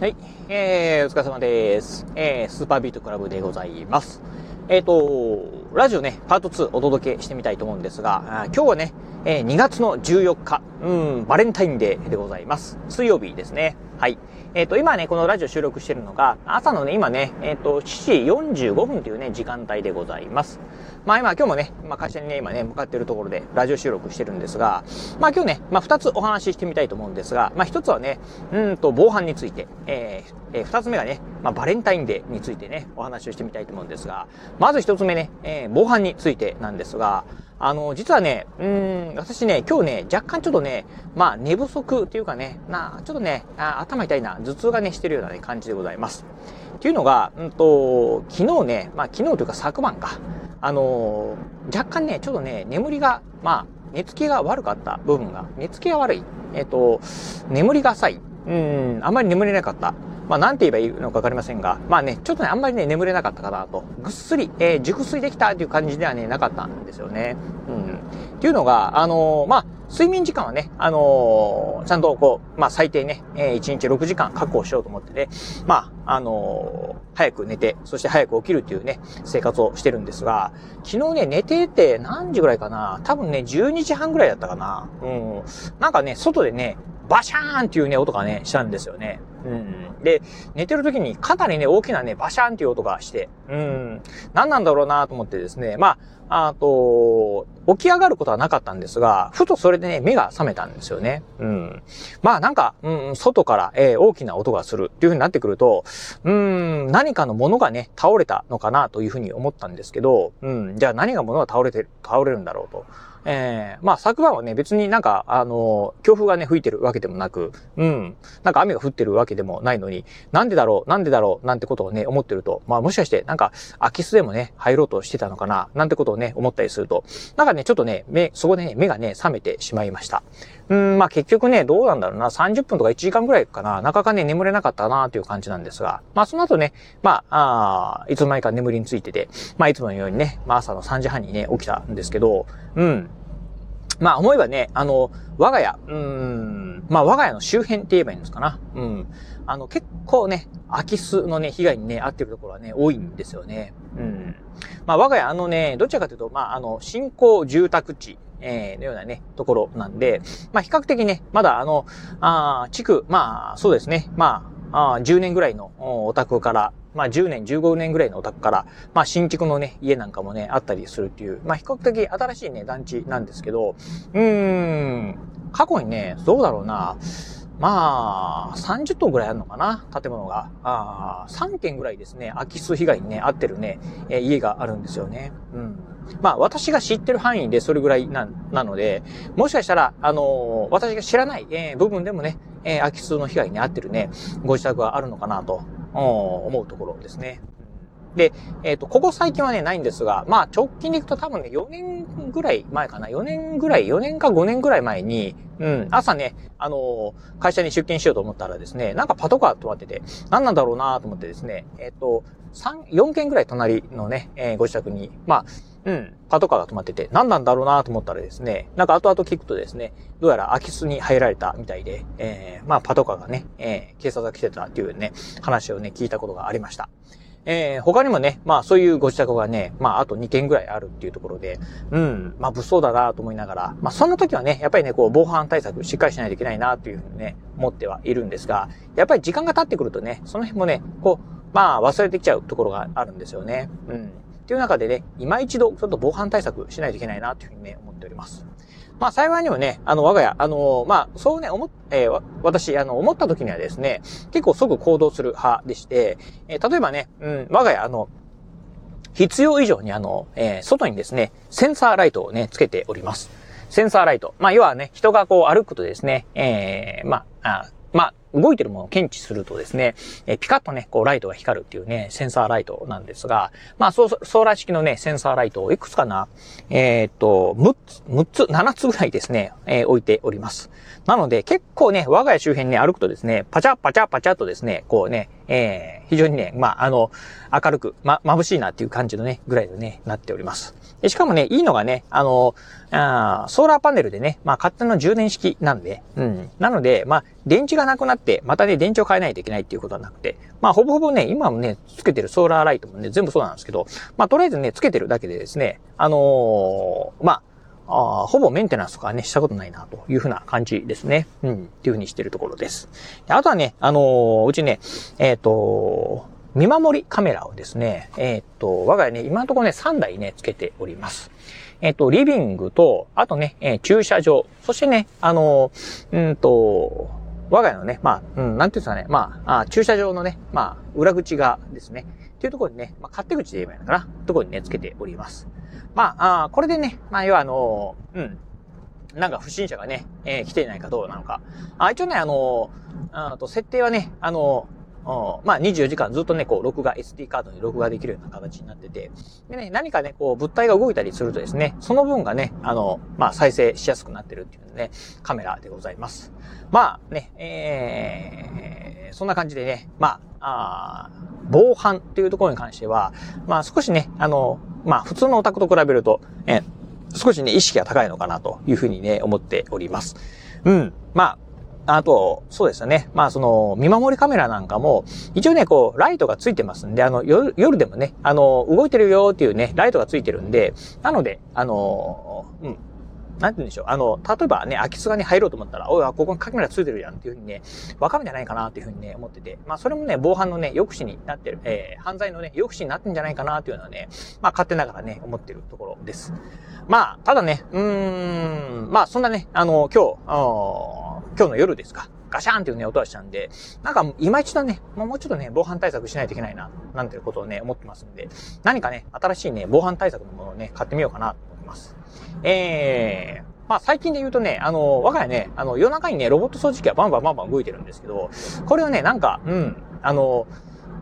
はい。えー、お疲れ様です。えー、スーパービートクラブでございます。えっ、ー、と、ラジオね、パート2お届けしてみたいと思うんですが、今日はね、えー、2月の14日、うん、バレンタインデーでございます。水曜日ですね。はい。えっ、ー、と、今ね、このラジオ収録してるのが、朝のね、今ね、えっ、ー、と、7時45分というね、時間帯でございます。まあ今、今日もね、まあ会社にね、今ね、向かっているところで、ラジオ収録してるんですが、まあ今日ね、まあ二つお話ししてみたいと思うんですが、まあ一つはね、うんと、防犯について、えー、えー、二つ目がね、まあバレンタインデーについてね、お話をしてみたいと思うんですが、まず一つ目ね、えー、防犯についてなんですが、あの、実はね、うん、私ね、今日ね、若干ちょっとね、まあ、寝不足っていうかね、な、ちょっとね、あ頭痛いな、頭痛がね、してるようなね、感じでございます。っていうのが、うんと、昨日ね、まあ、昨日というか昨晩か、あの若干ね、ちょっとね、眠りが、まあ、寝つきが悪かった部分が、寝つきが悪い。えっ、ー、と、眠りが浅い。うん、あんまり眠れなかった。まあ、なんて言えばいいのかわかりませんが、まあね、ちょっとね、あんまりね、眠れなかったかなと。ぐっすり、えー、熟睡できたっていう感じではね、なかったんですよね。うん。っていうのが、あのー、まあ、睡眠時間はね、あのー、ちゃんとこう、まあ、最低ね、えー、1日6時間確保しようと思ってね、まあ、あのー、早く寝て、そして早く起きるっていうね、生活をしてるんですが、昨日ね、寝てて何時ぐらいかな多分ね、12時半ぐらいだったかなうん。なんかね、外でね、バシャーンっていうね、音がね、したんですよね。うん。で、寝てる時にかなりね、大きなね、バシャンっていう音がして、うん。何なんだろうなと思ってですね、まあ、あと、起き上がることはなかったんですが、ふとそれでね、目が覚めたんですよね。うん。まあなんか、うん、外から、えー、大きな音がするっていう風になってくると、うん、何かのものがね、倒れたのかなという風に思ったんですけど、うん、じゃあ何が物が倒れてる、倒れるんだろうと。ええー、まあ昨晩はね、別になんか、あの、強風がね、吹いてるわけでもなく、うん、なんか雨が降ってるわけでもないのに、なんでだろう、なんでだろう、なんてことをね、思ってると、まあもしかして、なんか、空き巣でもね、入ろうとしてたのかな、なんてことをね、思ったりすると、なんかね、ちょっとね、目、そこでね、目がね、覚めてしまいました。うん、まあ結局ね、どうなんだろうな、30分とか1時間ぐらいかな、なかなかね、眠れなかったなという感じなんですが、まあその後ね、まあ、あいつの間にか眠りについてて、まあいつものようにね、まあ朝の3時半にね、起きたんですけど、うん、まあ思えばね、あの、我が家、うん、まあ我が家の周辺って言えばいいんですかな。うん。あの、結構ね、空き巣のね、被害にね、遭ってるところはね、多いんですよね。うん。まあ我が家、あのね、どちらかというと、まああの、新興住宅地、えー、のようなね、ところなんで、まあ比較的ね、まだあの、あ地区、まあそうですね、まあ、あ10年ぐらいのお宅から、まあ10年、15年ぐらいのお宅から、まあ新築のね、家なんかもね、あったりするっていう、まあ比較的新しいね、団地なんですけど、うーん、過去にね、どうだろうな、まあ、30棟ぐらいあるのかな建物が。あ3軒ぐらいですね、空き巣被害にね、合ってるね、えー、家があるんですよね。うん。まあ、私が知ってる範囲でそれぐらいな、なので、もしかしたら、あのー、私が知らない、えー、部分でもね、えー、空き巣の被害に遭ってるね、ご自宅があるのかなと、思うところですね。で、えっ、と、ここ最近はね、ないんですが、まあ、直近でいくと多分ね、4年ぐらい前かな？4年ぐらい、4年か5年ぐらい前に、うん、朝ね、あのー、会社に出勤しようと思ったらですね、なんかパトカー止まってて、何なんだろうなと思ってですね、えっ、ー、と、3、4件ぐらい隣のね、えー、ご自宅に、まあ、うん、パトカーが止まってて、何なんだろうなと思ったらですね、なんか後々聞くとですね、どうやら空き巣に入られたみたいで、えー、まあパトカーがね、えー、警察が来てたっていうね、話をね、聞いたことがありました。えー、他にもね、まあそういうご自宅がね、まああと2件ぐらいあるっていうところで、うん、まあ物騒だなと思いながら、まあそんな時はね、やっぱりね、こう防犯対策しっかりしないといけないなというふうにね、思ってはいるんですが、やっぱり時間が経ってくるとね、その辺もね、こう、まあ忘れてきちゃうところがあるんですよね。うん。っていう中でね、今一度ちょっと防犯対策しないといけないなというふうにね、思っております。まあ幸いにもね、あの、我が家、あの、まあ、そうね、思、えー、私、あの、思った時にはですね、結構即行動する派でして、えー、例えばね、うん、我が家、あの、必要以上にあの、えー、外にですね、センサーライトをね、つけております。センサーライト。まあ、要はね、人がこう歩くとですね、えー、ま、あまあ、動いてるものを検知するとですね、えピカッとね、こうライトが光るっていうね、センサーライトなんですが、まあ、ソーラー式のね、センサーライトをいくつかな、えー、っと、6つ、6つ、7つぐらいですね、えー、置いております。なので、結構ね、我が家周辺ね、歩くとですね、パチャパチャパチャとですね、こうね、えー、非常にね、まあ、あの、明るく、ま、眩しいなっていう感じのね、ぐらいでね、なっております。でしかもね、いいのがね、あの、あソーラーパネルでね、まあ勝手の充電式なんで、うん。なので、まあ、電池がなくなって、またね、電池を変えないといけないっていうことはなくて、まあ、ほぼほぼね、今もね、つけてるソーラーライトもね、全部そうなんですけど、まあ、とりあえずね、つけてるだけでですね、あのー、まあ、あほぼメンテナンスとかね、したことないな、というふうな感じですね。うん、っていうふうにしてるところです。であとはね、あのー、うちね、えっ、ー、と見守りカメラをですね、えっ、と、我が家ね、今のところね、3台ね、つけております。えっ、と、リビングと、あとね、え駐車場、そしてね、あのうんと、我が家のね、まあ、うん、なんていうんですかね、まあ、あ駐車場のね、まあ、裏口がですね、っていうところにね、まあ、勝手口で言えばいいのかな、ところにね、つけております。まあ、あこれでね、まあ、要はあのうん、なんか不審者がね、えー、来ていないかどうなのか。あ、一応ね、あのあと、設定はね、あのまあ、24時間ずっとね、こう、録画、SD カードに録画できるような形になってて、でね、何かね、こう、物体が動いたりするとですね、その分がね、あの、まあ、再生しやすくなってるっていうね、カメラでございます。まあ、ね、えー、そんな感じでね、まあ、あ防犯っていうところに関しては、まあ、少しね、あの、まあ、普通のオタクと比べると、え少しね、意識が高いのかなというふうにね、思っております。うん。まあ、あと、そうですよね。まあ、その、見守りカメラなんかも、一応ね、こう、ライトがついてますんで、あの、夜、夜でもね、あの、動いてるよっていうね、ライトがついてるんで、なので、あの、うん、なんて言うんでしょう。あの、例えばね、空き巣がに入ろうと思ったら、おい、ここにカメラついてるやんっていうふうにね、わかるんじゃないかなっていうふうにね、思ってて。まあ、それもね、防犯のね、抑止になってる、えー、犯罪のね、抑止になってんじゃないかなっていうのはね、まあ、勝手ながらね、思ってるところです。まあ、ただね、うーん、まあ、そんなね、あの、今日、今日の夜ですか。ガシャンっていうね、音がしたんで、なんか、今一度ね、もうちょっとね、防犯対策しないといけないな、なんていうことをね、思ってますんで、何かね、新しいね、防犯対策のものをね、買ってみようかなと思います。えー、まあ最近で言うとね、あの、我が家ね、あの、夜中にね、ロボット掃除機がバンバンバンバン動いてるんですけど、これをね、なんか、うん、あの、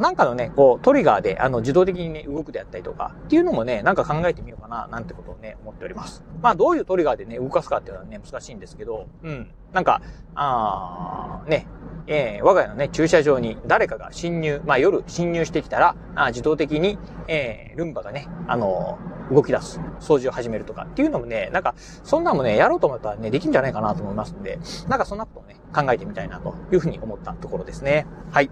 なんかのね、こう、トリガーで、あの、自動的にね、動くであったりとか、っていうのもね、なんか考えてみようかな、なんてことをね、思っております。まあ、どういうトリガーでね、動かすかっていうのはね、難しいんですけど、うん。なんか、あー、ね、えー、我が家のね、駐車場に誰かが侵入、まあ夜侵入してきたら、あ自動的に、えー、ルンバがね、あのー、動き出す、掃除を始めるとかっていうのもね、なんか、そんなもね、やろうと思ったらね、できるんじゃないかなと思いますんで、なんかそんなことをね、考えてみたいなというふうに思ったところですね。はい。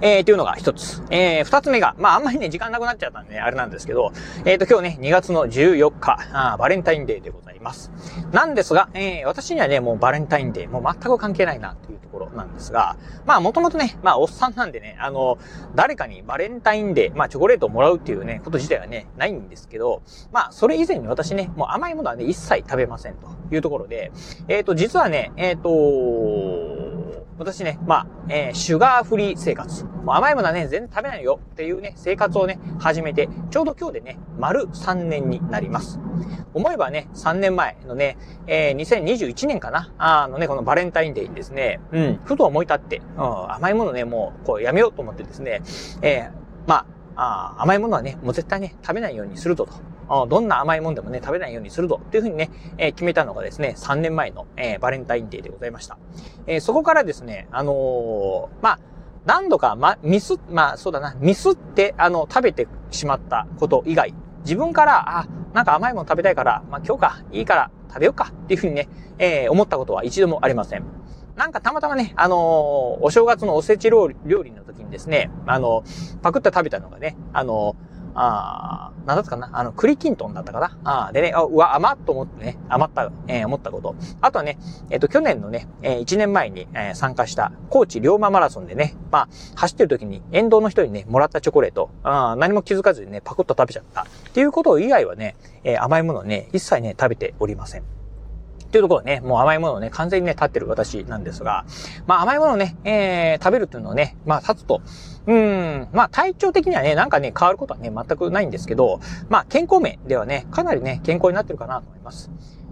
えー、というのが一つ。えー、二つ目が、まあ、あんまりね、時間なくなっちゃったんでね、あれなんですけど、えーと、今日ね、2月の14日、あバレンタインデーでございます。なんですが、えー、私にはね、もうバレンタインデー、もう全く関係ないな、というところなんですが、まあ、もともとね、まあ、おっさんなんでね、あの、誰かにバレンタインデー、まあ、チョコレートをもらうっていうね、こと自体はね、ないんですけど、まあ、それ以前に私ね、もう甘いものはね、一切食べませんというところで、えっ、ー、と、実はね、えっ、と、私ね、まあ、えー、シュガーフリー生活。もう甘いものはね、全然食べないよっていうね、生活をね、始めて、ちょうど今日でね、丸3年になります。思えばね、3年前のね、えー、2021年かなあのね、このバレンタインデーにですね、うん、ふと思い立って、うん、甘いものね、もう、こう、やめようと思ってですね、えー、まあ、あ甘いものはね、もう絶対ね、食べないようにするとと。どんな甘いもんでもね、食べないようにすると。っていうふうにね、え、決めたのがですね、3年前の、え、バレンタインデーでございました。え、そこからですね、あの、まあ、何度か、ま、ミス、まあ、そうだな、ミスって、あの、食べてしまったこと以外、自分から、あ、なんか甘いもの食べたいから、まあ、今日か、いいから食べようかっていうふうにね、えー、思ったことは一度もありません。なんかたまたまね、あのー、お正月のおせち料理の時にですね、あのー、パクって食べたのがね、あのーあなんだったかな？あの、栗きんとんだったかな？あでね、うわ、甘っと思ってね、余った、えー、思ったこと。あとはね、えっ、ー、と、去年のね、えー、1年前に、えー、参加した高知龍馬マラソンでね、まあ、走ってる時に沿道の人にね、もらったチョコレート、あ何も気づかずにね、パクッと食べちゃった。っていうこと以外はね、えー、甘いものね、一切ね、食べておりません。っていうところね、もう甘いものをね、完全にね、立ってる私なんですが、まあ甘いものをね、えー、食べるっていうのをね、まあ立つと、うん、まあ体調的にはね、なんかね、変わることはね、全くないんですけど、まあ健康面ではね、かなりね、健康になってるかなと思います。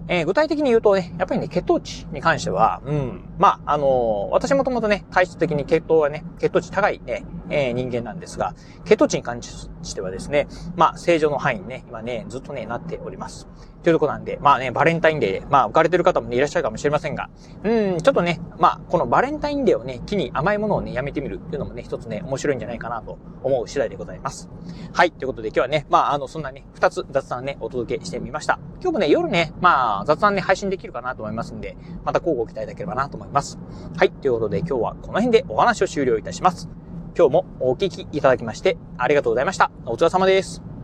えー、具体的に言うとね、やっぱりね、血糖値に関しては、うん、まあ、あのー、私もともとね、体質的に血糖はね、血糖値高いね、えー、人間なんですが、血糖値に関してはですね、まあ、正常の範囲にね、今ね、ずっとね、なっております。というとこなんで、まあね、バレンタインデー、まあ、浮かれてる方もね、いらっしゃるかもしれませんが、うん、ちょっとね、まあ、このバレンタインデーをね、機に甘いものをね、やめてみるっていうのもね、一つね、面白いんじゃないかなと思う次第でございます。はい、ということで今日はね、まあ、あの、そんなね、二つ雑談ね、お届けしてみました。今日もね、夜ね、まあ、雑談ね、配信できるかなと思いますんで、また交互期待いただければなと思いますいます。はい、ということで今日はこの辺でお話を終了いたします。今日もお聞きいただきましてありがとうございました。お疲れ様です。